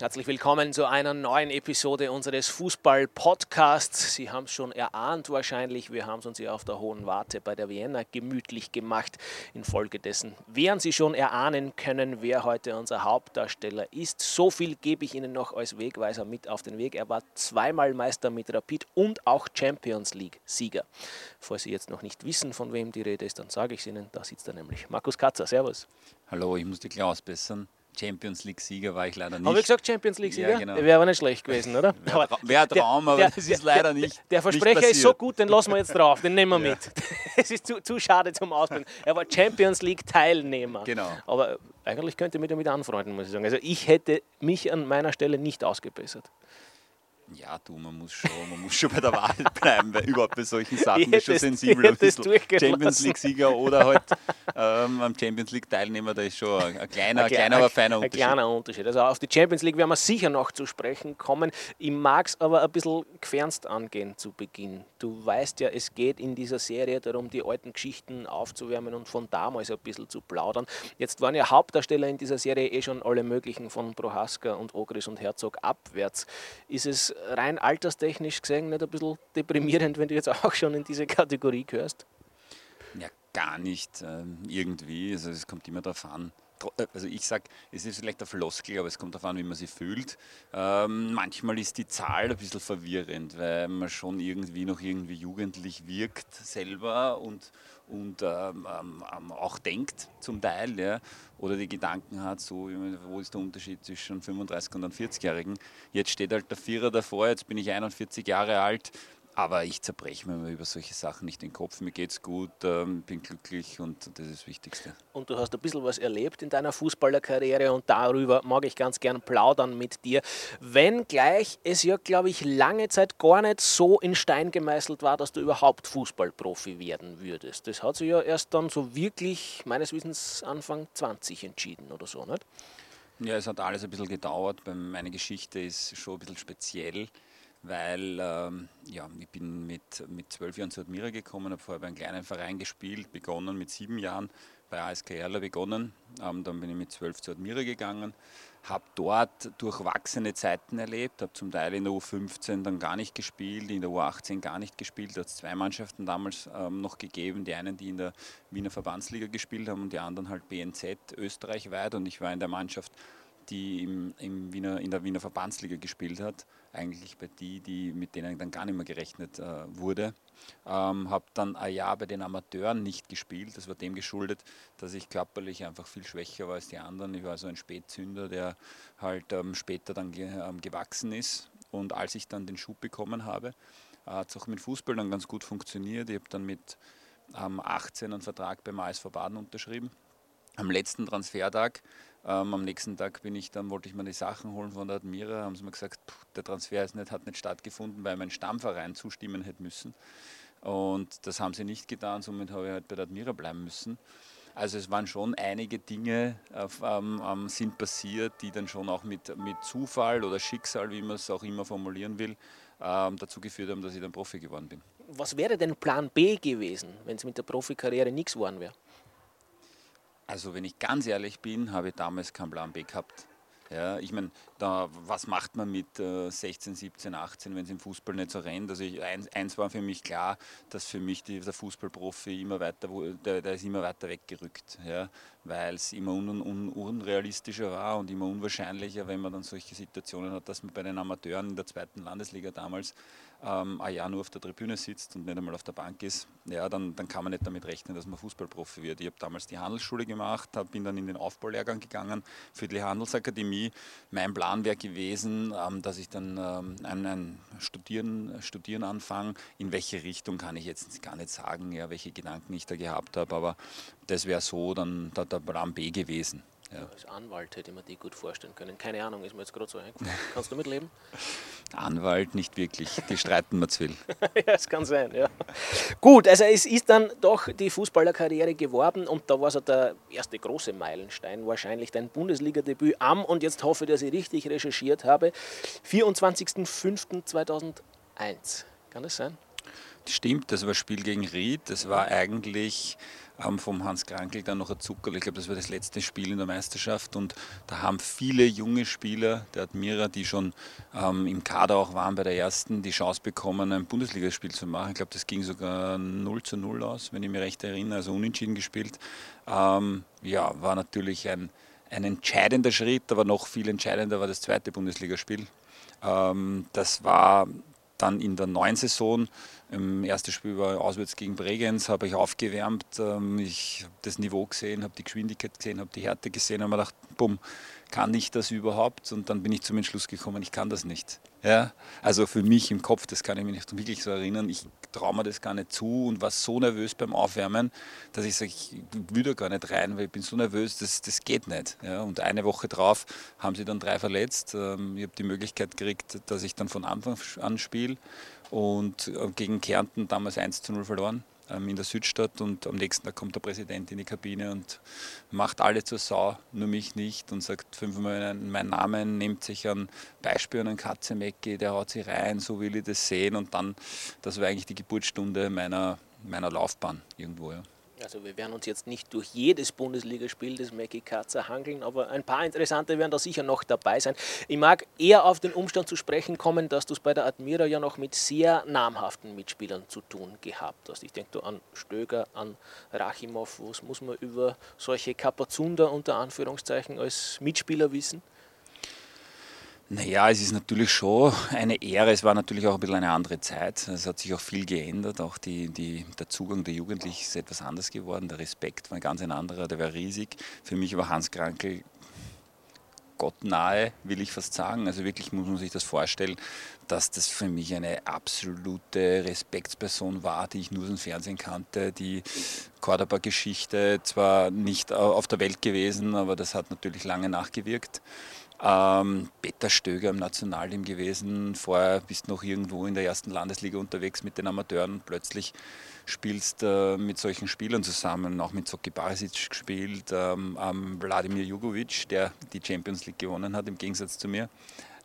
Herzlich willkommen zu einer neuen Episode unseres Fußball-Podcasts. Sie haben es schon erahnt wahrscheinlich, wir haben es uns ja auf der Hohen Warte bei der Vienna gemütlich gemacht. Infolgedessen werden Sie schon erahnen können, wer heute unser Hauptdarsteller ist. So viel gebe ich Ihnen noch als Wegweiser mit auf den Weg. Er war zweimal Meister mit Rapid und auch Champions League-Sieger. Falls Sie jetzt noch nicht wissen, von wem die Rede ist, dann sage ich es Ihnen. Da sitzt er nämlich. Markus Katzer, Servus. Hallo, ich muss die Klaus bessern. Champions League-Sieger war ich leider nicht. Habe ich gesagt Champions League-Sieger? Ja, genau. Wäre aber nicht schlecht gewesen, oder? Wäre ein Traum, aber das ist leider nicht. Der, der Versprecher nicht ist so gut, den lassen wir jetzt drauf, den nehmen wir Ja. mit. Es ist zu, zu schade zum Ausbilden. Er war Champions League-Teilnehmer. Genau. Aber eigentlich könnte ich mich damit anfreunden, muss ich sagen. Also ich hätte mich an meiner Stelle nicht ausgebessert. Ja, du, man muss schon, man muss schon bei der Wahrheit bleiben, weil überhaupt bei solchen Sachen ist schon sensibel. Ein bisschen Champions. League-Sieger oder halt ähm, am Champions League-Teilnehmer, da ist schon ein, ein kleiner, ein Ein kleiner, aber feiner Ein Unterschied. kleiner Unterschied. Also auf die Champions League werden wir sicher noch zu sprechen kommen. Ich mag es aber ein bisschen gefernst angehen zu Beginn. Du weißt ja, es geht in dieser Serie darum, die alten Geschichten aufzuwärmen und von damals ein bisschen zu plaudern. Jetzt waren ja Hauptdarsteller in dieser Serie eh schon alle möglichen von Prohaska und Ogris und Herzog abwärts. Ist es rein alterstechnisch gesehen nicht ein bisschen deprimierend, wenn du jetzt auch schon in diese Kategorie gehörst? Ja, gar nicht ähm, irgendwie. Also es kommt immer darauf an. Äh, Also ich sage, es ist vielleicht eine Floskel, aber es kommt darauf an, wie man sie fühlt. Ähm, manchmal ist die Zahl ein bisschen verwirrend, weil man schon irgendwie noch irgendwie jugendlich wirkt selber und, und ähm, ähm, ähm, auch denkt zum Teil. Ja. Oder die Gedanken hat, so, wo ist der Unterschied zwischen 35 und einem 40-Jährigen? Jetzt steht halt der Vierer davor, jetzt bin ich 41 Jahre alt. Aber ich zerbreche mir über solche Sachen nicht den Kopf. Mir geht's gut, ähm, bin glücklich und das ist das Wichtigste. und du hast ein bisschen was erlebt in deiner Fußballerkarriere und darüber mag ich ganz gern plaudern mit dir. Wenngleich es ja, glaube ich, lange Zeit gar nicht so in Stein gemeißelt war, dass du überhaupt Fußballprofi werden würdest. Das hat sich ja erst dann so wirklich, meines Wissens, Anfang 20 entschieden oder so, nicht? Ja, es hat alles ein bisschen gedauert. Meine Geschichte ist schon ein bisschen speziell, weil ähm, ja, ich bin mit, mit zwölf Jahren zu Admira gekommen, habe vorher bei einem kleinen Verein gespielt, begonnen mit sieben Jahren bei ASK Erla begonnen. Ähm, dann bin ich mit zwölf zu Admira gegangen, habe dort durchwachsene Zeiten erlebt, habe zum Teil in der U15 dann gar nicht gespielt, in der U18 gar nicht gespielt. Da hat es zwei Mannschaften damals ähm, noch gegeben, die einen, die in der Wiener Verbandsliga gespielt haben und die anderen halt BNZ österreichweit und ich war in der Mannschaft, die im, im Wiener, in der Wiener Verbandsliga gespielt hat, eigentlich bei die, die mit denen dann gar nicht mehr gerechnet äh, wurde. Ähm, habe dann ein Jahr bei den Amateuren nicht gespielt. Das war dem geschuldet, dass ich körperlich einfach viel schwächer war als die anderen. Ich war so ein Spätzünder, der halt ähm, später dann ge ähm, gewachsen ist. Und als ich dann den Schub bekommen habe, äh, hat es auch mit Fußball dann ganz gut funktioniert. Ich habe dann mit ähm, 18 einen Vertrag beim ASV Baden unterschrieben am letzten Transfertag, ähm, am nächsten Tag bin ich dann, wollte ich mir die Sachen holen von der Admira, haben sie mir gesagt, der Transfer ist nicht, hat nicht stattgefunden, weil mein Stammverein zustimmen hätte müssen. Und das haben sie nicht getan, somit habe ich halt bei der Admira bleiben müssen. Also es waren schon einige Dinge ähm, sind passiert, die dann schon auch mit, mit Zufall oder Schicksal, wie man es auch immer formulieren will, ähm, dazu geführt haben, dass ich dann Profi geworden bin. Was wäre denn Plan B gewesen, wenn es mit der Profikarriere nichts geworden wäre? Also wenn ich ganz ehrlich bin, habe ich damals keinen Plan B gehabt. Ja, ich meine, was macht man mit äh, 16, 17, 18, wenn es im Fußball nicht so rennt? Also ich, eins, eins war für mich klar, dass für mich die, der Fußballprofi immer weiter, der, der ist immer weiter weggerückt, ja, weil es immer un, un, unrealistischer war und immer unwahrscheinlicher, wenn man dann solche Situationen hat, dass man bei den Amateuren in der zweiten Landesliga damals ähm, ein Jahr nur auf der Tribüne sitzt und nicht einmal auf der Bank ist, ja, dann, dann kann man nicht damit rechnen, dass man Fußballprofi wird. Ich habe damals die Handelsschule gemacht, hab, bin dann in den Aufbaulehrgang gegangen für die Handelsakademie. Mein Plan wäre gewesen, ähm, dass ich dann ähm, ein, ein Studieren, Studieren anfange. In welche Richtung kann ich jetzt gar nicht sagen, ja, welche Gedanken ich da gehabt habe, aber das wäre so dann der, der Plan B gewesen. Ja. Als Anwalt hätte mir die gut vorstellen können. Keine Ahnung, ist mir jetzt gerade so eingefallen. Kannst du mitleben? Anwalt nicht wirklich, die streiten mir zu viel. ja, es kann sein, ja. Gut, also es ist dann doch die Fußballerkarriere geworden und da war so der erste große Meilenstein, wahrscheinlich dein Bundesliga-Debüt am, und jetzt hoffe ich, dass ich richtig recherchiert habe, 24.05.2001. Kann das sein? Stimmt, das war Spiel gegen Ried. Das war eigentlich ähm, vom Hans Krankel dann noch ein Zuckerl. Ich glaube, das war das letzte Spiel in der Meisterschaft und da haben viele junge Spieler der Admira, die schon ähm, im Kader auch waren bei der ersten, die Chance bekommen, ein Bundesligaspiel zu machen. Ich glaube, das ging sogar 0 zu 0 aus, wenn ich mich recht erinnere, also unentschieden gespielt. Ähm, ja, war natürlich ein, ein entscheidender Schritt, aber noch viel entscheidender war das zweite Bundesligaspiel. Ähm, das war dann in der neuen Saison, im ersten Spiel war auswärts gegen Bregenz, habe ich aufgewärmt, ähm, ich habe das Niveau gesehen, habe die Geschwindigkeit gesehen, habe die Härte gesehen und habe mir gedacht, bumm, kann ich das überhaupt? Und dann bin ich zum Entschluss gekommen, ich kann das nicht. Ja? Also für mich im Kopf, das kann ich mich nicht wirklich so erinnern, ich traue mir das gar nicht zu und war so nervös beim Aufwärmen, dass ich sage, ich will da gar nicht rein, weil ich bin so nervös, das, das geht nicht. Ja? Und eine Woche drauf haben sie dann drei verletzt. Ähm, ich habe die Möglichkeit gekriegt, dass ich dann von Anfang an spiele und äh, gegen Kärnten damals 1 zu 0 verloren ähm, in der Südstadt und am nächsten Tag kommt der Präsident in die Kabine und macht alle zur Sau, nur mich nicht und sagt fünfmal meinen Namen, nimmt sich ein Beispiel an einen Katzemecki, der haut sie rein, so will ich das sehen und dann, das war eigentlich die Geburtsstunde meiner, meiner Laufbahn irgendwo. Ja. Also wir werden uns jetzt nicht durch jedes Bundesligaspiel des Mackie Katzer hangeln, aber ein paar interessante werden da sicher noch dabei sein. Ich mag eher auf den Umstand zu sprechen kommen, dass du es bei der Admira ja noch mit sehr namhaften Mitspielern zu tun gehabt hast. Ich denke da an Stöger, an Rachimov. Was muss man über solche Kapazunder unter Anführungszeichen als Mitspieler wissen? Naja, es ist natürlich schon eine Ehre. Es war natürlich auch ein bisschen eine andere Zeit. Es hat sich auch viel geändert. Auch die, die, der Zugang der Jugendlichen ist etwas anders geworden. Der Respekt war ganz ein anderer, der war riesig. Für mich war Hans Krankel gottnahe, will ich fast sagen. Also wirklich muss man sich das vorstellen, dass das für mich eine absolute Respektsperson war, die ich nur dem Fernsehen kannte. Die Cordoba-Geschichte zwar nicht auf der Welt gewesen, aber das hat natürlich lange nachgewirkt. Ähm, Peter Stöger im Nationalteam gewesen. Vorher bist du noch irgendwo in der ersten Landesliga unterwegs mit den Amateuren und plötzlich spielst äh, mit solchen Spielern zusammen. Auch mit Zoki Barisic gespielt, ähm, ähm, Wladimir Jugovic, der die Champions League gewonnen hat, im Gegensatz zu mir.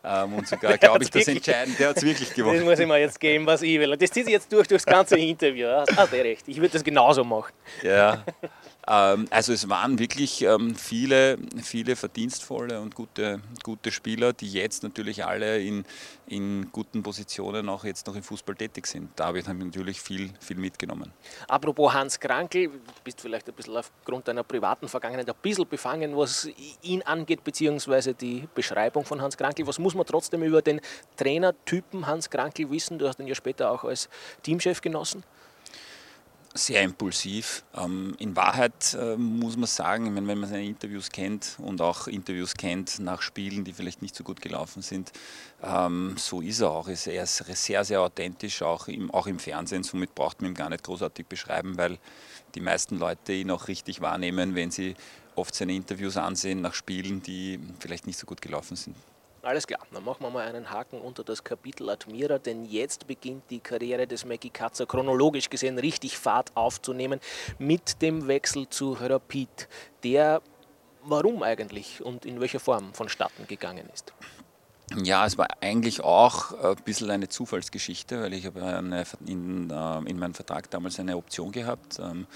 Ähm, und sogar, glaube ich, das Entscheidende, der hat es wirklich gewonnen. Das muss ich mir jetzt geben, was ich will. Und das zieht sich jetzt durch, durchs ganze Interview. Hast ah, recht. Ich würde das genauso machen. Ja, also es waren wirklich ähm, viele, viele verdienstvolle und gute, gute Spieler, die jetzt natürlich alle in, in guten Positionen auch jetzt noch im Fußball tätig sind. Da habe ich natürlich viel, viel mitgenommen. Apropos Hans Krankel, du bist vielleicht ein bisschen aufgrund deiner privaten Vergangenheit ein bisschen befangen, was ihn angeht, beziehungsweise die Beschreibung von Hans Krankel. Was muss man trotzdem über den Trainertypen Hans Krankel wissen? Du hast ihn ja später auch als Teamchef genossen sehr impulsiv. Ähm, in Wahrheit äh, muss man sagen, wenn man seine Interviews kennt und auch Interviews kennt nach Spielen, die vielleicht nicht so gut gelaufen sind, ähm, so ist er auch. Er ist sehr, sehr authentisch, auch im, auch im Fernsehen. Somit braucht man ihn gar nicht großartig beschreiben, weil die meisten Leute ihn auch richtig wahrnehmen, wenn sie oft seine Interviews ansehen nach Spielen, die vielleicht nicht so gut gelaufen sind. Alles klar, dann machen wir mal einen Haken unter das Kapitel Admira, denn jetzt beginnt die Karriere des Mackie Katzer chronologisch gesehen richtig Fahrt aufzunehmen mit dem Wechsel zu Rapid, der warum eigentlich und in welcher Form vonstatten gegangen ist. Ja, es war eigentlich auch ein bisschen eine Zufallsgeschichte, weil ich habe in, äh, in meinem Vertrag damals eine Option gehabt. Ähm,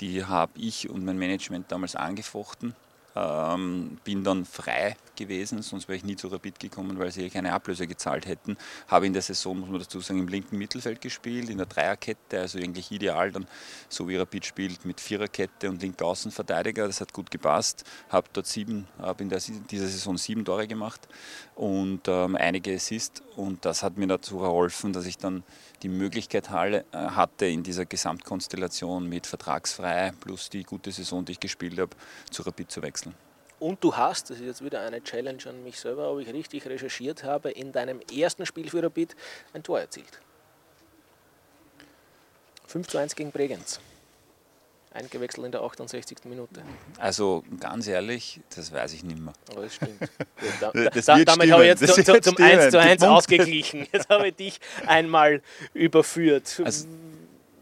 die habe ich und mein Management damals angefochten ähm, bin dann frei gewesen, sonst wäre ich nie zu Rapid gekommen, weil sie keine Ablöse gezahlt hätten. Habe in der Saison, muss man dazu sagen, im linken Mittelfeld gespielt, in der Dreierkette, also eigentlich ideal dann, so wie Rapid spielt, mit Viererkette und linker Außenverteidiger. Das hat gut gepasst. Habe dort sieben, habe in der, dieser Saison sieben Tore gemacht und ähm, einige Assists und das hat mir dazu geholfen, dass ich dann die Möglichkeit äh, hatte, in dieser Gesamtkonstellation mit vertragsfrei plus die gute Saison, die ich gespielt habe, zu Rapid zu wechseln. Und du hast, das ist jetzt wieder eine Challenge an mich selber, ob ich richtig recherchiert habe, in deinem ersten Spiel für Rapid ein Tor erzielt. 5 zu 1 gegen Bregenz. Eingewechselt in der 68. Minute. Also ganz ehrlich, das weiß ich nicht mehr. Aber das stimmt. da, da, da, damit stimmen. habe ich jetzt zu, zu, zum 1 zu 1 ausgeglichen. Jetzt habe ich dich einmal überführt. Also,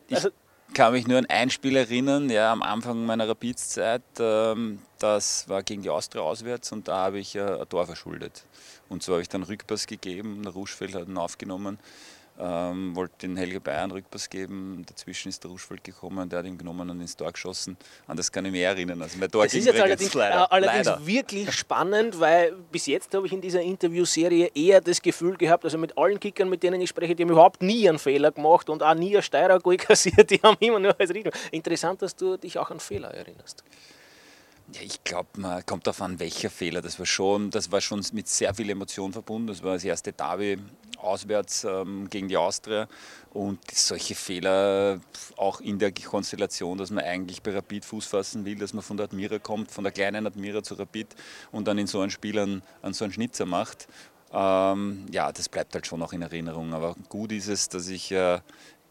ich also, kann mich nur an ein Spiel erinnern, ja, am Anfang meiner Rapidszeit. Ähm, das war gegen die Austria auswärts und da habe ich äh, ein Tor verschuldet. Und so habe ich dann Rückpass gegeben, der Ruschfeld hat ihn aufgenommen ähm, wollte den Helge Bayer einen Rückpass geben. Dazwischen ist der Ruschfeld gekommen, der hat ihn genommen und ins Tor geschossen. An das kann ich mich erinnern. Also mein Tor das ist jetzt allerdings, leider, äh, allerdings leider. wirklich spannend, weil bis jetzt habe ich in dieser Interviewserie eher das Gefühl gehabt, also mit allen Kickern, mit denen ich spreche, die haben überhaupt nie einen Fehler gemacht und auch nie einen Steirer kassiert, die haben immer nur als Richtung. Interessant, dass du dich auch an Fehler erinnerst. Ja, ich glaube, man kommt darauf an, welcher Fehler. Das war schon, das war schon mit sehr viel Emotion verbunden. Das war das erste Derby auswärts ähm, gegen die Austria. Und solche Fehler auch in der Konstellation, dass man eigentlich bei Rapid Fuß fassen will, dass man von der Admira kommt, von der kleinen Admira zu Rapid und dann in so einem Spiel an, an so einen Schnitzer macht. Ähm, ja, das bleibt halt schon noch in Erinnerung. Aber gut ist es, dass ich äh,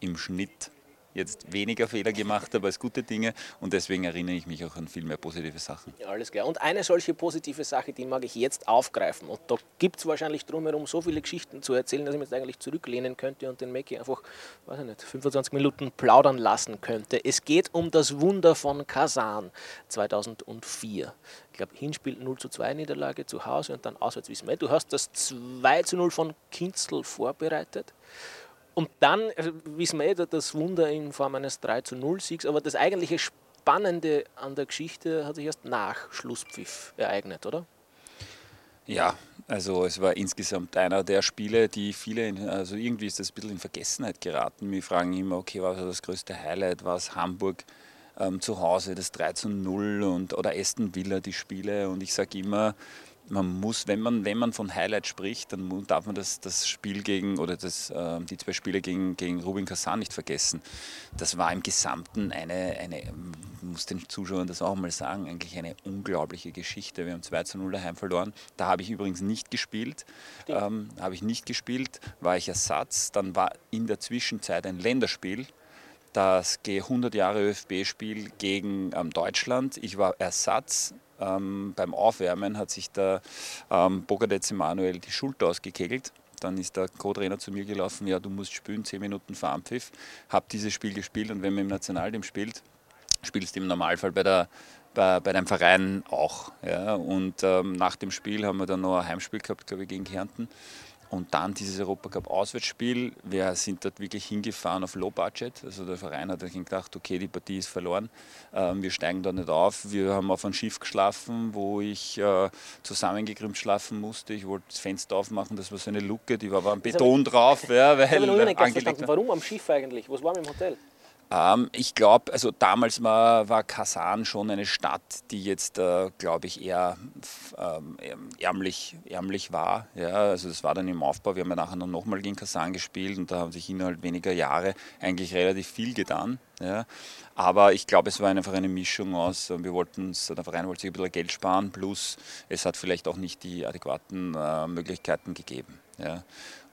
im Schnitt jetzt weniger Fehler gemacht habe als gute Dinge und deswegen erinnere ich mich auch an viel mehr positive Sachen. Ja, alles klar. Und eine solche positive Sache, die mag ich jetzt aufgreifen. Und da gibt es wahrscheinlich drumherum so viele Geschichten zu erzählen, dass ich mich jetzt eigentlich zurücklehnen könnte und den Mackie einfach, weiß ich nicht, 25 Minuten plaudern lassen könnte. Es geht um das Wunder von Kasan 2004. Ich glaube, Hinspiel 0 zu 2 Niederlage zu Hause und dann auswärts wissen wir. Du hast das 2 zu 0 von Kinzel vorbereitet. Und dann wissen wir eh, das Wunder in Form eines 3 zu 0 Siegs, aber das eigentliche Spannende an der Geschichte hat sich erst nach Schlusspfiff ereignet, oder? Ja, also es war insgesamt einer der Spiele, die viele, also irgendwie ist das ein bisschen in Vergessenheit geraten. Wir fragen immer, okay, was war das größte Highlight? War es Hamburg ähm, zu Hause, das 3 zu 0 und, oder Aston Villa, die Spiele? Und ich sage immer, man muss, wenn man, wenn man von Highlight spricht, dann darf man das, das Spiel gegen oder das, äh, die zwei Spiele gegen, gegen Rubin Kassan nicht vergessen. Das war im Gesamten eine, eine, muss den Zuschauern das auch mal sagen, eigentlich eine unglaubliche Geschichte. Wir haben 2 zu 0 daheim verloren. Da habe ich übrigens nicht gespielt. Ähm, habe ich nicht gespielt, war ich Ersatz. Dann war in der Zwischenzeit ein Länderspiel das 100 Jahre ÖFB-Spiel gegen ähm, Deutschland. Ich war Ersatz, ähm, beim Aufwärmen hat sich der ähm, Bogadetz Emanuel die Schulter ausgekegelt. Dann ist der Co-Trainer zu mir gelaufen, ja, du musst spielen, 10 Minuten vor Anpfiff. Hab dieses Spiel gespielt und wenn man im Nationalteam spielt, spielst du im Normalfall bei, der, bei, bei deinem Verein auch. Ja. Und ähm, nach dem Spiel haben wir dann noch ein Heimspiel gehabt, glaube ich, gegen Kärnten. Und dann dieses Europacup-Auswärtsspiel. Wir sind dort wirklich hingefahren auf Low Budget. Also der Verein hat gedacht, okay, die Partie ist verloren. Ähm, wir steigen da nicht auf. Wir haben auf einem Schiff geschlafen, wo ich äh, zusammengekrümmt schlafen musste. Ich wollte das Fenster aufmachen, das war so eine Luke, die war, war ein Beton drauf. Ja, weil, ich habe noch nicht ganz verstanden, warum am Schiff eigentlich? Was war mit dem Hotel? Ähm, ich glaube, also damals war, war Kasan schon eine Stadt, die jetzt, äh, glaube ich, eher ähm, ärmlich, ärmlich war. Ja, also das war dann im Aufbau. Wir haben ja nachher noch nochmal gegen Kasan gespielt und da haben sich innerhalb weniger Jahre eigentlich relativ viel getan. Ja. Aber ich glaube, es war einfach eine Mischung aus, wir wollten der Verein wollte sich ein bisschen Geld sparen, plus es hat vielleicht auch nicht die adäquaten äh, Möglichkeiten gegeben. Ja.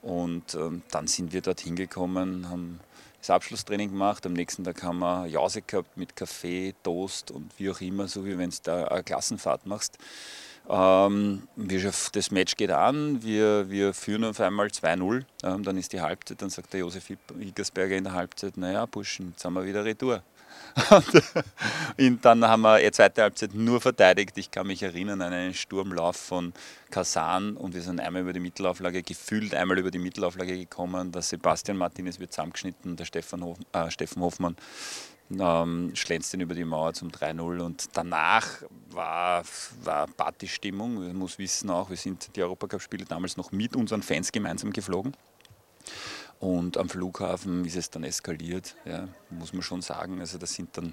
Und ähm, dann sind wir dort hingekommen, haben das Abschlusstraining gemacht. Am nächsten Tag haben wir Jause gehabt mit Kaffee, Toast und wie auch immer, so wie wenn du da eine Klassenfahrt machst. Ähm, das Match geht an, wir, wir führen auf einmal 2-0, ähm, dann ist die Halbzeit, dann sagt der Josef Hickersberger in der Halbzeit, naja Burschen, jetzt haben wir wieder Retour. Und dann haben wir die zweite Halbzeit nur verteidigt. Ich kann mich erinnern an einen Sturmlauf von Kasan und wir sind einmal über die Mittelauflage, gefühlt einmal über die Mittelauflage gekommen. Der Sebastian Martinez wird zusammengeschnitten, der Stefan, Hof, äh, Steffen Hoffmann ähm, schlänzt ihn über die Mauer zum 3-0 und danach war, war Partystimmung. Man muss wissen auch, wir sind die Europacup-Spiele damals noch mit unseren Fans gemeinsam geflogen. Und am Flughafen ist es dann eskaliert, ja, muss man schon sagen. Also da sind dann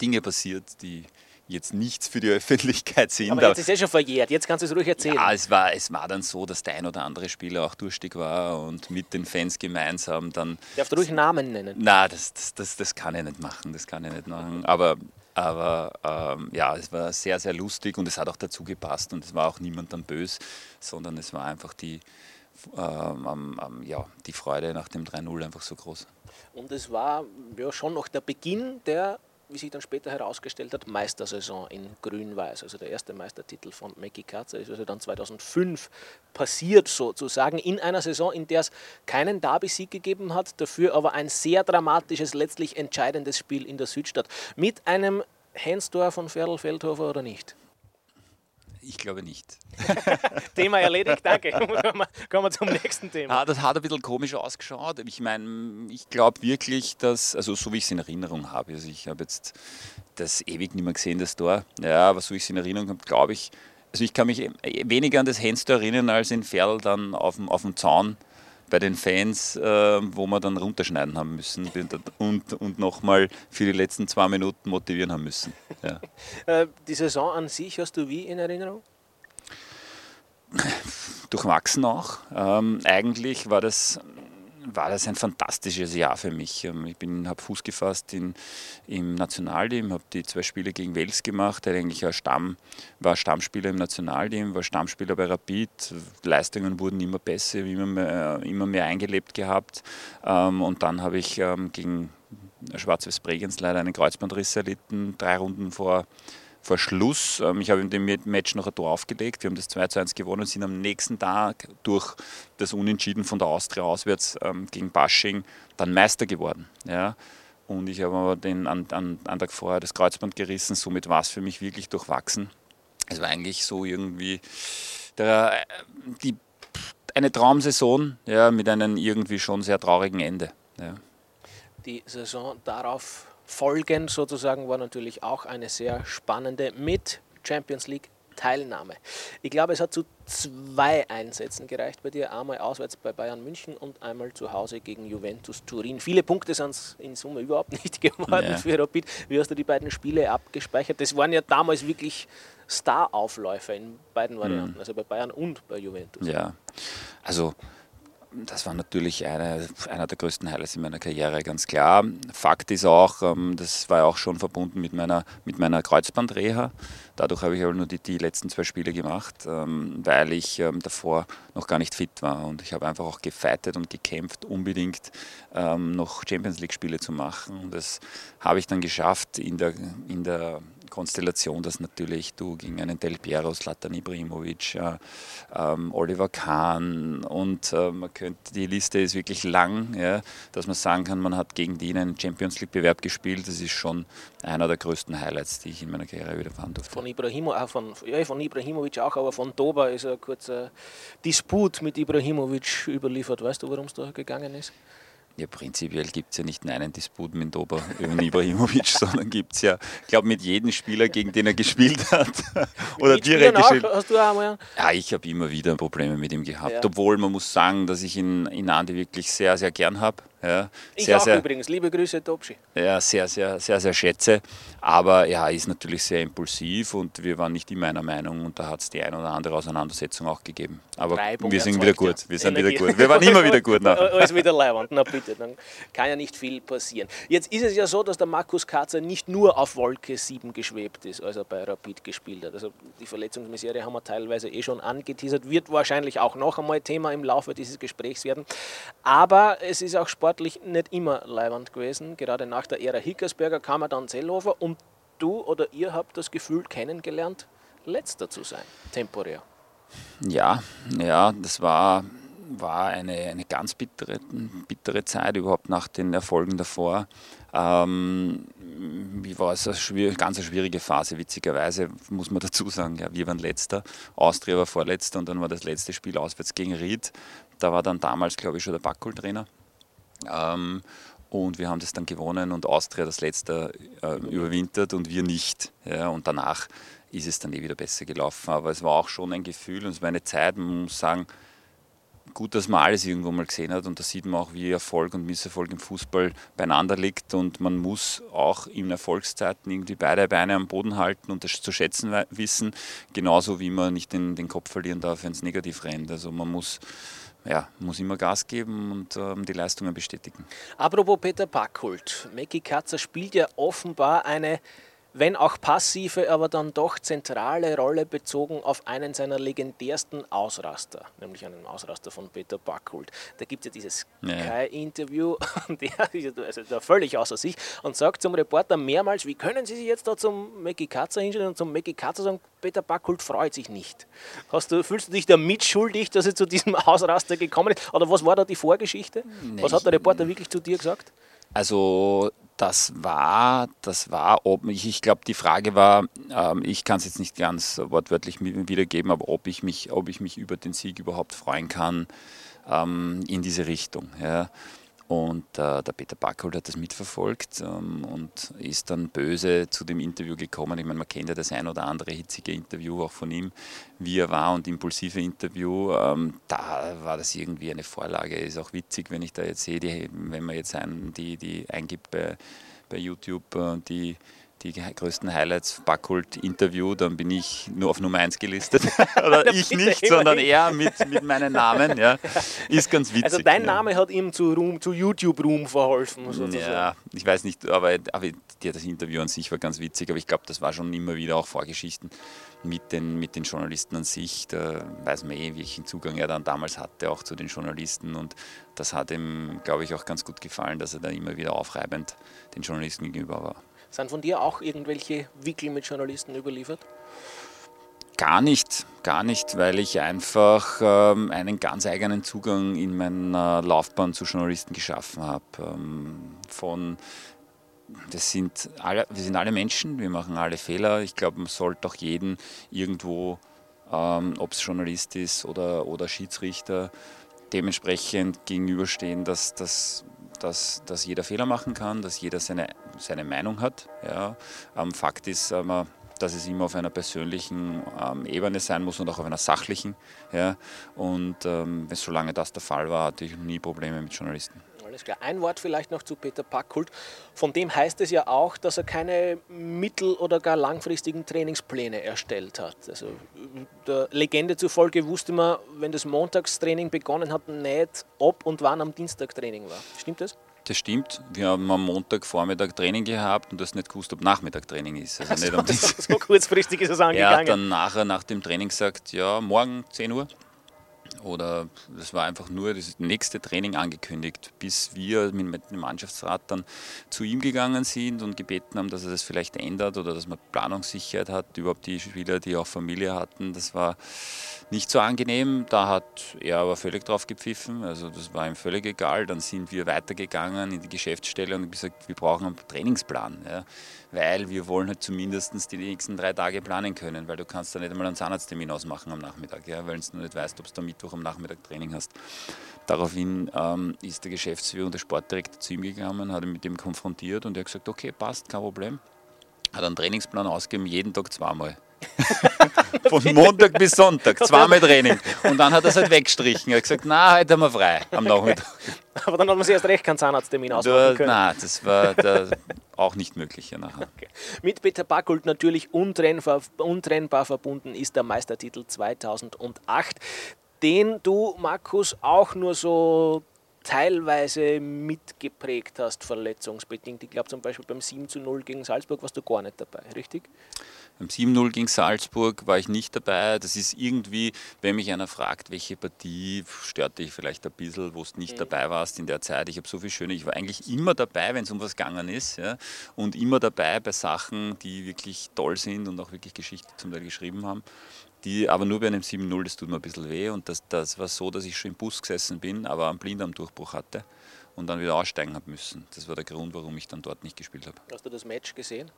Dinge passiert, die jetzt nichts für die Öffentlichkeit sind. Aber jetzt ist es eh schon verjährt, jetzt kannst du es ruhig erzählen. Ja, es war, es war dann so, dass der ein oder andere Spieler auch durstig war und mit den Fans gemeinsam dann... Darfst du ruhig Namen nennen? Nein, das, das, das, das kann ich nicht machen, das kann ich nicht machen. Aber, aber ähm, ja, es war sehr, sehr lustig und es hat auch dazu gepasst und es war auch niemand dann böse, sondern es war einfach die ähm, ähm, ja, die Freude nach dem 3-0 einfach so groß. Und es war ja schon noch der Beginn der, wie sich dann später herausgestellt hat, Meistersaison in Grün-Weiß. Also der erste Meistertitel von Mackie Katzer ist also dann 2005 passiert sozusagen in einer Saison, in der es keinen Derby-Sieg gegeben hat, dafür aber ein sehr dramatisches, letztlich entscheidendes Spiel in der Südstadt. Mit einem Handstor von Ferl Feldhofer oder nicht? Ich glaube nicht. Thema erledigt, danke. kommen, wir, zum nächsten Thema. Ah, das hat ein bisschen komisch ausgeschaut. Ich meine, ich glaube wirklich, dass, also so wie ich es in Erinnerung habe, also ich habe jetzt das ewig nicht mehr gesehen, das Tor. Ja, aber so wie ich es in Erinnerung habe, glaube ich, also ich kann mich weniger an das Henster erinnern als in Ferl dann auf dem, auf dem Zaun bei den Fans, äh, wo wir dann runterschneiden haben müssen und, und nochmal für die letzten zwei Minuten motivieren haben müssen. Ja. Äh, die Saison an sich hast du wie in Erinnerung? Durchwachsen auch. Ähm, eigentlich war das war das ein fantastisches Jahr für mich. Ähm, ich habe Fuß gefasst in, im Nationalteam, habe die zwei Spiele gegen Wales gemacht, der eigentlich ein Stamm, war Stammspieler im Nationalteam, war Stammspieler bei Rapid. Leistungen wurden immer besser, immer mehr, immer mehr eingelebt gehabt. Ähm, und dann habe ich ähm, gegen Schwarz-Weiß Bregenz leider einen Kreuzbandriss erlitten, drei Runden vor vor Schluss. Ähm, ich habe in dem Match noch ein Tor aufgelegt. Wir haben das 2 zu 1 gewonnen und sind am nächsten Tag durch das Unentschieden von der Austria auswärts ähm, gegen Basching dann Meister geworden. Ja. Und ich habe aber den an, an, an Tag vorher das Kreuzband gerissen, somit war es für mich wirklich durchwachsen. Es war eigentlich so irgendwie der, äh, die, eine Traumsaison ja, mit einem irgendwie schon sehr traurigen Ende. Ja. Die Saison darauf Folgen sozusagen war natürlich auch eine sehr spannende mit Champions League Teilnahme. Ich glaube, es hat zu zwei Einsätzen gereicht bei dir. Einmal auswärts bei Bayern München und einmal zu Hause gegen Juventus Turin. Viele Punkte sind es in Summe überhaupt nicht geworden ja. für Rapid. Wie hast du die beiden Spiele abgespeichert? Das waren ja damals wirklich Star-Aufläufer in beiden Varianten, mhm. also bei Bayern und bei Juventus. Ja, also das war natürlich eine, einer der größten Highlights in meiner Karriere, ganz klar. Fakt ist auch, ähm, das war auch schon verbunden mit meiner, mit meiner Kreuzbandreha. Dadurch habe ich aber nur die, die letzten zwei Spiele gemacht, ähm, weil ich ähm, davor noch gar nicht fit war. Und ich habe einfach auch gefeitet und gekämpft, unbedingt noch Champions League-Spiele zu machen. Und das habe ich dann geschafft in der, in der Konstellation, dass natürlich du gegen einen Del Piero, Slatan Ibrahimovic, äh, ähm, Oliver Kahn und äh, man könnte, die Liste ist wirklich lang, ja, dass man sagen kann, man hat gegen die einen Champions League-Bewerb gespielt. Das ist schon einer der größten Highlights, die ich in meiner Karriere wieder fahren durfte. Von, Ibrahimo, äh, von, ja, von Ibrahimovic auch, aber von Doba ist ein kurzer Disput mit Ibrahimovic überliefert. Weißt du, worum es da gegangen ist? Ja, prinzipiell gibt es ja nicht nur einen Disput mit Dober über Ibrahimovic, sondern gibt es ja, ich glaube, mit jedem Spieler, gegen den er gespielt hat. oder direkt gespielt. Hast du auch einmal? Ja, ich habe immer wieder Probleme mit ihm gehabt. Ja. Obwohl man muss sagen, dass ich ihn in Andi wirklich sehr, sehr gern habe. Ja, ich sehr, auch sehr, übrigens. Liebe Grüße, Topschi. Ja, sehr, sehr, sehr, sehr schätze. Aber ja, ist natürlich sehr impulsiv und wir waren nicht immer einer Meinung und da hat es die ein oder andere Auseinandersetzung auch gegeben. Aber Reibung wir sind wieder gut. Wir sind Energie. wieder gut. Wir waren immer wieder gut. Alles wieder leibend. Na bitte, dann kann ja nicht viel passieren. Jetzt ist es ja so, dass der Markus Katzer nicht nur auf Wolke 7 geschwebt ist, als er bei Rapid gespielt hat. Also die Verletzungsmisere haben wir teilweise eh schon angeteasert, wird wahrscheinlich auch noch einmal Thema im Laufe dieses Gesprächs werden. Aber es ist auch Sport sportlich nicht immer leibend gewesen. Gerade nach der Ära Hickersberger kam er dann Zellhofer und du oder ihr habt das Gefühl kennengelernt, letzter zu sein, temporär. Ja, ja, das war, war eine, eine ganz bittere, bittere Zeit überhaupt nach den Erfolgen davor. Ähm, wie war es? Eine ganz eine schwierige Phase, witzigerweise muss man dazu sagen. Ja, wir waren letzter, Austria war vorletzter und dann war das letzte Spiel auswärts gegen Ried. Da war dann damals, glaube ich, schon der Backel-Trainer. Ähm, und wir haben das dann gewonnen und Austria das letzte äh, überwintert und wir nicht. Ja, und danach ist es dann eh wieder besser gelaufen. Aber es war auch schon ein Gefühl und es war eine Zeit, man muss sagen, gut, dass man alles irgendwo mal gesehen hat und da sieht man auch, wie Erfolg und Misserfolg im Fußball beieinander liegt und man muss auch in Erfolgszeiten irgendwie beide Beine am Boden halten und das zu schätzen wissen, genauso wie man nicht den, den Kopf verlieren darf, wenn es negativ rennt. Also man muss ja, muss immer Gas geben und ähm, die Leistungen bestätigen. Apropos Peter Backholt, Mackie Katzer spielt ja offenbar eine wenn auch passive, aber dann doch zentrale Rolle bezogen auf einen seiner legendärsten Ausraster, nämlich einen Ausraster von Peter Backhult. Da gibt es ja dieses Sky-Interview, der ist also da völlig außer sich und sagt zum Reporter mehrmals, wie können Sie sich jetzt da zum Mackie Katzer hinstellen und zum Mackie Katzer sagen, Peter Backhult freut sich nicht. Hast du, fühlst du dich da mitschuldig, dass er zu diesem Ausraster gekommen ist? Oder was war da die Vorgeschichte? Nee, was hat der Reporter wirklich zu dir gesagt? Also das war, das war, ob ich, ich glaube, die Frage war, ähm, ich kann es jetzt nicht ganz wortwörtlich wiedergeben, aber ob ich mich, ob ich mich über den Sieg überhaupt freuen kann ähm, in diese Richtung. Ja. Und äh, der Peter Backholt hat das mitverfolgt ähm, und ist dann böse zu dem Interview gekommen. Ich meine, man kennt ja das ein oder andere hitzige Interview auch von ihm, wie er war und impulsive Interview. Ähm, da war das irgendwie eine Vorlage. Ist auch witzig, wenn ich da jetzt sehe, die, wenn man jetzt einen, die, die eingibt bei, bei YouTube, äh, die die größten Highlights, Backholt Interview, dann bin ich nur auf Nummer 1 gelistet. Oder ich nicht, sondern er mit, mit meinem Namen. Ja. Ist ganz witzig. Also dein ja. Name hat ihm zu, Ruhm, zu YouTube-Ruhm verholfen. Sozusagen. Ja, ich weiß nicht, aber, aber ja, das Interview an sich war ganz witzig, aber ich glaube, das war schon immer wieder auch Vorgeschichten mit den, mit den Journalisten an sich. Da weiß man eh, welchen Zugang er dann damals hatte, auch zu den Journalisten. Und das hat ihm, glaube ich, auch ganz gut gefallen, dass er da immer wieder aufreibend den Journalisten gegenüber war. Sind von dir auch irgendwelche Wickel mit Journalisten überliefert? Gar nicht, gar nicht, weil ich einfach ähm, einen ganz eigenen Zugang in meiner Laufbahn zu Journalisten geschaffen habe. Ähm, von das sind alle, wir sind alle Menschen, wir machen alle Fehler. Ich glaube, man sollte auch jeden irgendwo, ähm, ob es Journalist ist oder, oder Schiedsrichter, dementsprechend gegenüberstehen, dass, dass dass, dass jeder Fehler machen kann, dass jeder seine, seine Meinung hat. Ja. Ähm, Fakt ist, ähm, dass es immer auf einer persönlichen ähm, Ebene sein muss und auch auf einer sachlichen. Ja. Und solange das der Fall war, hatte ich nie Probleme mit Journalisten. Alles klar. Ein Wort vielleicht noch zu Peter Packhult. Von dem heißt es ja auch, dass er keine mittel- oder gar langfristigen Trainingspläne erstellt hat. Also der Legende zufolge wusste man, wenn das Montagstraining begonnen hat, nicht, ob und wann am Dienstag Training war. Stimmt das? Das stimmt. Wir haben am Montagvormittag Training gehabt und das nicht gewusst, ob Nachmittag Training ist. Also nicht am Dienstag. so kurzfristig ist es angegangen. Er hat dann nachher nach dem Training gesagt, ja, morgen 10 Uhr oder das war einfach nur das nächste Training angekündigt, bis wir mit dem Mannschaftsrat dann zu ihm gegangen sind und gebeten haben, dass er das vielleicht ändert oder dass man Planungssicherheit hat, überhaupt die Spieler, die auch Familie hatten. Das war nicht so angenehm. Da hat er aber völlig drauf gepfiffen, also das war ihm völlig egal. Dann sind wir weitergegangen in die Geschäftsstelle und gesagt, wir brauchen einen Trainingsplan. Ja weil wir wollen halt zumindest die nächsten drei Tage planen können, weil du kannst da nicht einmal einen Zahnarzttermin ausmachen am Nachmittag, ja, weil du nicht weißt, ob du am Mittwoch am Nachmittag Training hast. Daraufhin ähm, ist der Geschäftsführer und der Sportdirektor zu ihm gegangen, hat ihn mit ihm konfrontiert und er hat gesagt, okay, passt, kein Problem. Hat einen Trainingsplan ausgegeben, jeden Tag zweimal. Von Montag bis Sonntag, zweimal Training. Und dann hat er es halt weggestrichen. Er hat gesagt, na, heute haben wir frei am Nachmittag. Aber dann hat man sich erst recht keinen Zahnarzttermin ausmachen können. Nein, das war auch nicht möglich nachher. Okay. Mit Peter Backult natürlich untrennbar, untrennbar verbunden ist der Meistertitel 2008, den du, Markus, auch nur so teilweise mitgeprägt hast, verletzungsbedingt. Ich glaube zum Beispiel beim 7 zu 0 gegen Salzburg warst du gar nicht dabei, richtig? Beim 7-0 gegen Salzburg war ich nicht dabei. Das ist irgendwie, wenn mich einer fragt, welche Partie stört dich vielleicht ein bisschen, wo du nicht mhm. dabei warst in der Zeit. Ich habe so viel Schöne. Ich war eigentlich immer dabei, wenn es um was gegangen ist. Ja, und immer dabei bei Sachen, die wirklich toll sind und auch wirklich Geschichte zum Teil geschrieben haben. Die, aber nur bei einem 7-0, das tut mir ein bisschen weh. Und das, das war so, dass ich schon im Bus gesessen bin, aber einen Blinddarmdurchbruch hatte und dann wieder aussteigen habe müssen. Das war der Grund, warum ich dann dort nicht gespielt habe. Hast du das Match gesehen?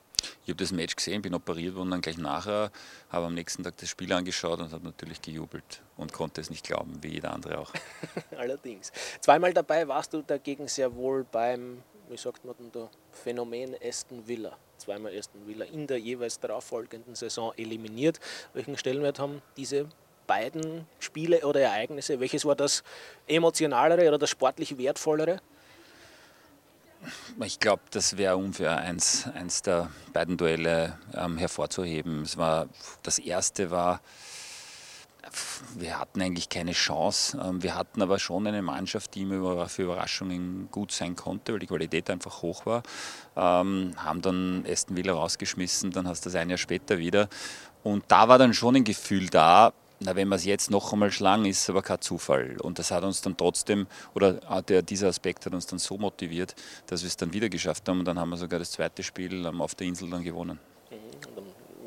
Ich habe das Match gesehen, bin operiert worden, dann gleich nachher, habe am nächsten Tag das Spiel angeschaut und habe natürlich gejubelt und konnte es nicht glauben, wie jeder andere auch. Allerdings. Zweimal dabei warst du dagegen sehr wohl beim, wie sagt man denn da, Phänomen Aston Villa. Zweimal Aston Villa in der jeweils darauffolgenden Saison eliminiert. Welchen Stellenwert haben diese beiden Spiele oder Ereignisse? Welches war das emotionalere oder das sportlich wertvollere? Ich glaube, das wäre unfair, eins, eins der beiden Duelle ähm, hervorzuheben. Es war, das erste war, wir hatten eigentlich keine Chance. Ähm, wir hatten aber schon eine Mannschaft, die immer für Überraschungen gut sein konnte, weil die Qualität einfach hoch war. Ähm, haben dann Aston Villa rausgeschmissen, dann hast du das ein Jahr später wieder. Und da war dann schon ein Gefühl da, na, wenn wir es jetzt noch einmal schlagen, ist es aber kein Zufall. Und das hat uns dann trotzdem, oder der, dieser Aspekt hat uns dann so motiviert, dass wir es dann wieder geschafft haben. Und dann haben wir sogar das zweite Spiel auf der Insel dann gewonnen.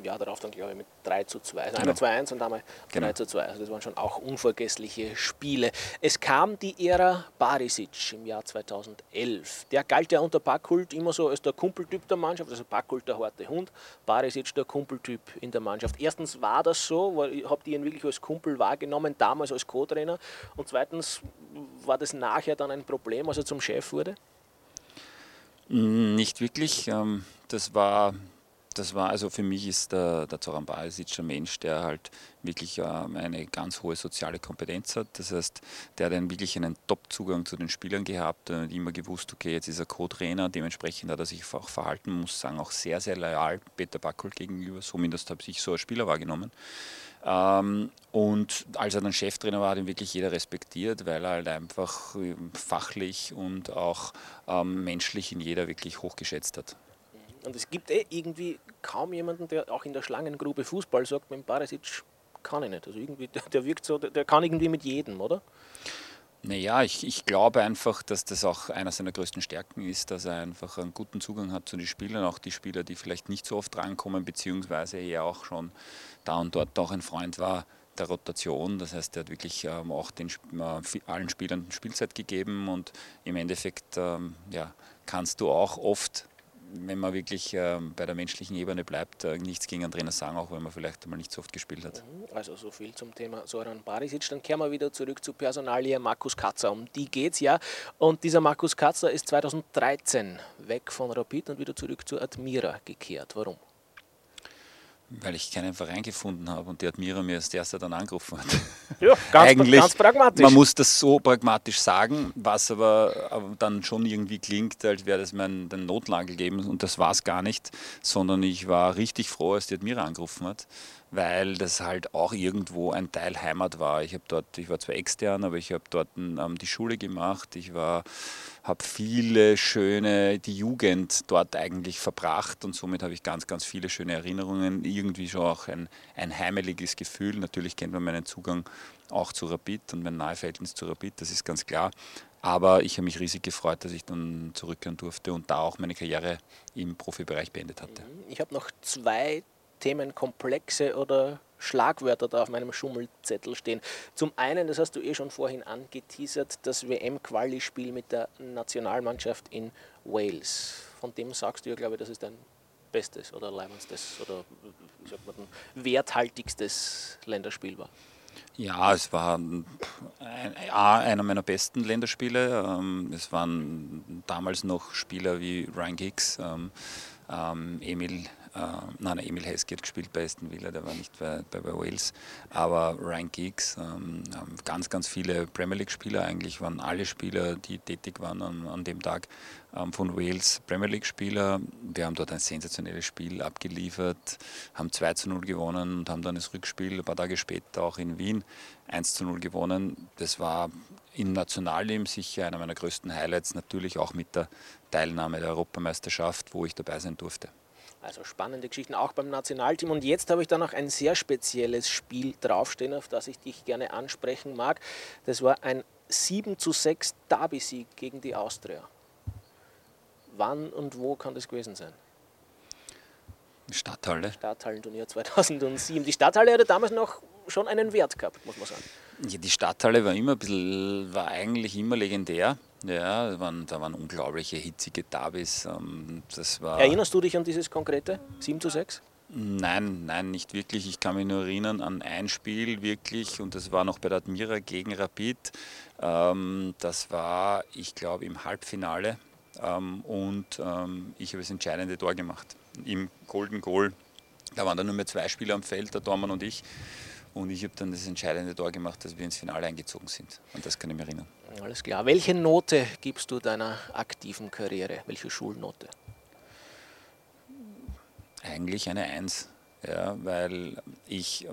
Jahr darauf dann, glaube ich, mit 3 zu 2. Also einmal genau. 2-1 und einmal genau. 3 zu 2. Also das waren schon auch unvergessliche Spiele. Es kam die Ära Barisic im Jahr 2011. Der galt ja unter Backkult immer so als der Kumpeltyp der Mannschaft, also Backkult der harte Hund, Barisic der Kumpeltyp in der Mannschaft. Erstens war das so, habt ihr ihn wirklich als Kumpel wahrgenommen, damals als Co-Trainer und zweitens war das nachher dann ein Problem, als er zum Chef wurde? Nicht wirklich. Ähm, das war, das war also für mich ist der, der Zoran Barisic ein Mensch, der halt wirklich ähm, eine ganz hohe soziale Kompetenz hat. Das heißt, der hat dann wirklich einen Top-Zugang zu den Spielern gehabt und immer gewusst, okay, jetzt ist er Co-Trainer, dementsprechend hat er sich auch verhalten, muss sagen, auch sehr, sehr loyal Peter Backel gegenüber. Zumindest habe ich so als Spieler wahrgenommen. Ähm, und als er dann Cheftrainer war, hat ihn wirklich jeder respektiert, weil er halt einfach ähm, fachlich und auch menschlich in jeder wirklich hochgeschätzt hat. Und es gibt eh irgendwie kaum jemanden, der auch in der Schlangengrube Fußball sagt, mit Barisic kann ich nicht. Also irgendwie, der, der wirkt so, der, der kann irgendwie mit jedem, oder? Naja, ich, ich glaube einfach, dass das auch einer seiner größten Stärken ist, dass er einfach einen guten Zugang hat zu den Spielern, auch die Spieler, die vielleicht nicht so oft rankommen, beziehungsweise er auch schon da und dort auch ein Freund war der Rotation. Das heißt, er hat wirklich ähm, auch den, äh, allen Spielern Spielzeit gegeben und im Endeffekt ähm, ja, kannst du auch oft wenn man wirklich äh, bei der menschlichen Ebene bleibt, äh, nichts gegen einen Trainer sagen, auch wenn man vielleicht einmal nicht so oft gespielt hat. Mhm, also so viel zum Thema Soran Barisic. Dann kehren wir wieder zurück zu Personalie Markus Katzer. Um die geht es ja. Und dieser Markus Katzer ist 2013 weg von Rapid und wieder zurück zu Admira gekehrt. Warum? Weil ich keinen Verein gefunden habe und die Admira mir als erster dann angerufen hat. Ja, ganz, Eigentlich, ganz pragmatisch. Man muss das so pragmatisch sagen, was aber, aber dann schon irgendwie klingt, als wäre das mein den Notlage geben und das war es gar nicht, sondern ich war richtig froh, als die Admira angerufen hat weil das halt auch irgendwo ein Teil Heimat war. Ich habe dort, ich war zwar extern, aber ich habe dort ähm, die Schule gemacht. Ich war, habe viele schöne, die Jugend dort eigentlich verbracht und somit habe ich ganz, ganz viele schöne Erinnerungen. Irgendwie schon auch ein, ein heimeliges Gefühl. Natürlich kennt man meinen Zugang auch zu Rapid und mein Naheverhältnis zu Rapid, das ist ganz klar. Aber ich habe mich riesig gefreut, dass ich dann zurückkehren durfte und da auch meine Karriere im Profibereich beendet hatte. Ich habe noch zwei Themenkomplexe oder Schlagwörter da auf meinem Schummelzettel stehen. Zum einen, das hast du eh schon vorhin angeteasert, das WM-Quali-Spiel mit der Nationalmannschaft in Wales. Von dem sagst du ja, glaube ich, das ist dein bestes oder leibendstes oder wie sagt man, werthaltigstes Länderspiel war. Ja, es war ein, einer meiner besten Länderspiele. Ähm, es waren damals noch Spieler wie Ryan Giggs, ähm, ähm, Emil äh, nein, Emil Heskey hat gespielt bei Aston Villa, der war nicht bei, bei, bei Wales. Aber Ryan Giggs, ähm, ganz, ganz viele Premier League-Spieler, eigentlich waren alle Spieler, die tätig waren an, an dem Tag ähm, von Wales Premier League-Spieler. Wir haben dort ein sensationelles Spiel abgeliefert, haben 2 zu 0 gewonnen und haben dann das Rückspiel ein paar Tage später auch in Wien 1 zu 0 gewonnen. Das war im Nationalleben sicher einer meiner größten Highlights, natürlich auch mit der Teilnahme der Europameisterschaft, wo ich dabei sein durfte. Also spannende Geschichten auch beim Nationalteam. Und jetzt habe ich da noch ein sehr spezielles Spiel draufstehen, auf das ich dich gerne ansprechen mag. Das war ein 7 zu 6 Derby-Sieg gegen die Austria. Wann und wo kann das gewesen sein? Stadthalle. Stadthallenturnier 2007. Die Stadthalle hatte damals noch schon einen Wert gehabt, muss man sagen. Ja, die Stadthalle war immer ein bisschen, war eigentlich immer legendär. Ja, da waren, da waren unglaubliche hitzige Derbys. Ähm, das war Erinnerst du dich an dieses konkrete 7 zu 6? Nein, nein, nicht wirklich. Ich kann mich nur erinnern an ein Spiel wirklich und das war noch bei der Admira gegen Rapid. Ähm, das war, ich glaube, im Halbfinale ähm, und ich habe das entscheidende Tor gemacht im Golden Goal. Da waren dann nur mehr zwei Spieler am Feld, der Dormann und ich. Und ich habe dann das entscheidende Tor gemacht, dass wir ins Finale eingezogen sind. Und das kann ich mich erinnern. Alles klar. Welche Note gibst du deiner aktiven Karriere? Welche Schulnote? Eigentlich eine Eins. Ja, weil ich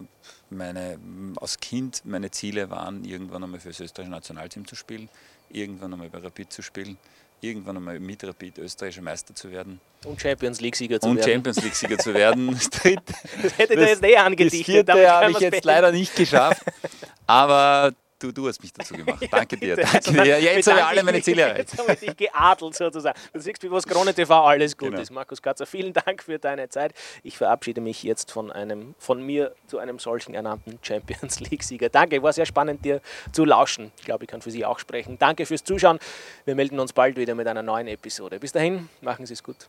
meine, als Kind meine Ziele waren, irgendwann einmal für das österreichische Nationalteam zu spielen, irgendwann einmal bei Rapid zu spielen irgendwann einmal mit Rapid österreichischer Meister zu werden. Und Champions League-Sieger zu und werden. Und Champions League-Sieger zu werden. Das, dritte, das hätte das, jetzt eh angedichtet. Das vierte habe ich jetzt leider nicht geschafft. Aber du, du hast mich dazu gemacht. Danke dir. Danke dir. Jetzt habe ich alle meine Ziele erreicht. Jetzt habe ich dich geadelt sozusagen. Du siehst, wie was Krone TV alles gut genau. ist. Markus Katzer, vielen Dank für deine Zeit. Ich verabschiede mich jetzt von, einem, von mir zu einem solchen ernannten Champions League-Sieger. Danke, war sehr spannend, dir zu lauschen. Ich glaube, ich kann für Sie auch sprechen. Danke fürs Zuschauen. Wir melden uns bald wieder mit einer neuen Episode. Bis dahin, machen Sie es gut.